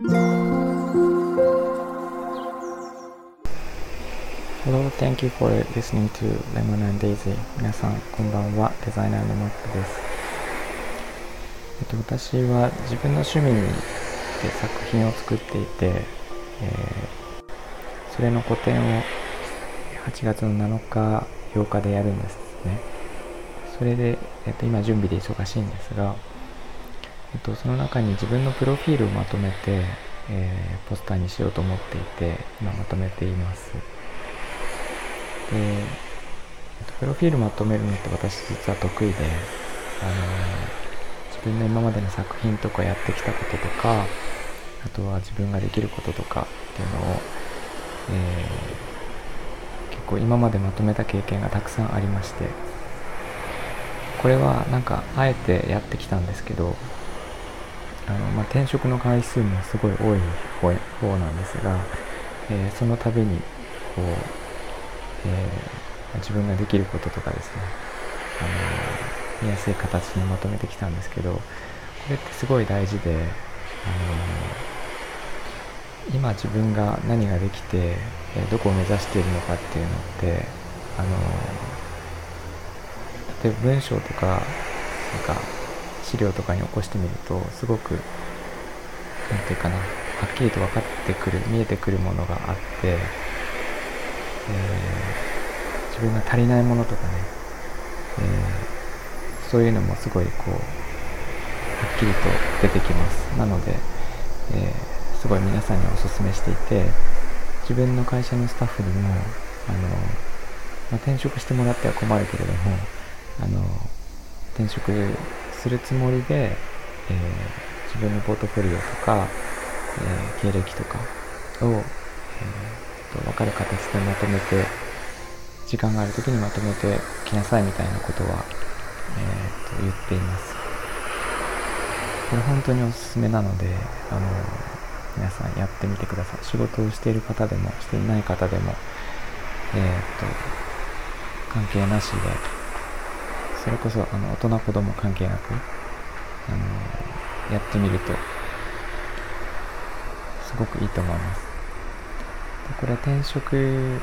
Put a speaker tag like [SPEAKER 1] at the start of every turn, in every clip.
[SPEAKER 1] Hello, thank you for listening to Lemon and Daisy. 皆さん、こんばんは。デザイナーのマックです。えっと、私は自分の趣味で作品を作っていて、えー、それの個展を8月の7日、8日でやるんですね。それで、えっと、今準備で忙しいんですが、えっと、その中に自分のプロフィールをまとめて、えー、ポスターにしようと思っていて、今まとめています。で、えっと、プロフィールまとめるのって私実は得意で、あのー、自分の今までの作品とかやってきたこととか、あとは自分ができることとかっていうのを、えー、結構今までまとめた経験がたくさんありまして、これはなんかあえてやってきたんですけど、あのまあ、転職の回数もすごい多い方なんですが、えー、その度にこうえー、自分ができることとかですね、あの見やすい形にまとめてきたんですけどこれってすごい大事で、あの今自分が何ができて、え、どこを目指しているのかっていうのって、あの例えば文章とかなんか資料とかに起こしてみるとすごく何て言うかなはっきりと分かってくる見えてくるものがあってえー、自分が足りないものとかね、えー、そういうのもすごいこうはっきりと出てきます。なので、えー、すごい皆さんにおすすめしていて自分の会社のスタッフにもあの、まあ、転職してもらっては困るけれどもあの転職するつもりで、え自分のポートフォリオとか、え経歴とかを、えと分かる形でまとめて時間がある時にまとめてきなさいみたいなことは、えー、と言っています。これ本当におすすめなのであの皆さんやってみてください。仕事をしている方でもしていない方でもえっ、ー、と関係なしでそれこそあの大人子供関係なくあのやってみるとすごくいいと思います。でこれ転職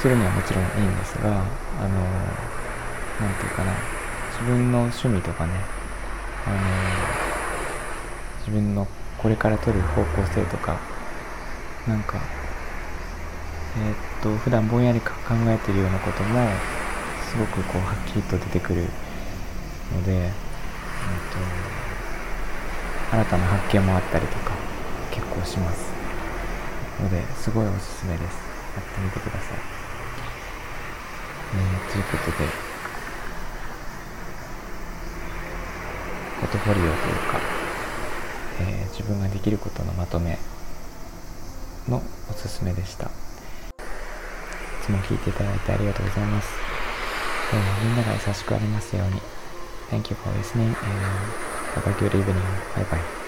[SPEAKER 1] するにはもちろんいいんですが、あの、なんていうかな、自分の趣味とかね、あの、自分のこれから取る方向性とか、なんか、えー、っと、普段ぼんやり考えてるようなことも、すごくこう、はっきりと出てくるので、え、っと、新たな発見もあったりとか、結構します。のですごいおすすめです。やってみてください、えー、ということでポトフォリオというか、えー、自分ができることのまとめのおすすめでした。いつも聞いていただいてありがとうございます、えー、みんなが優しくありますように Thank you for listening and have a good evening. Bye bye.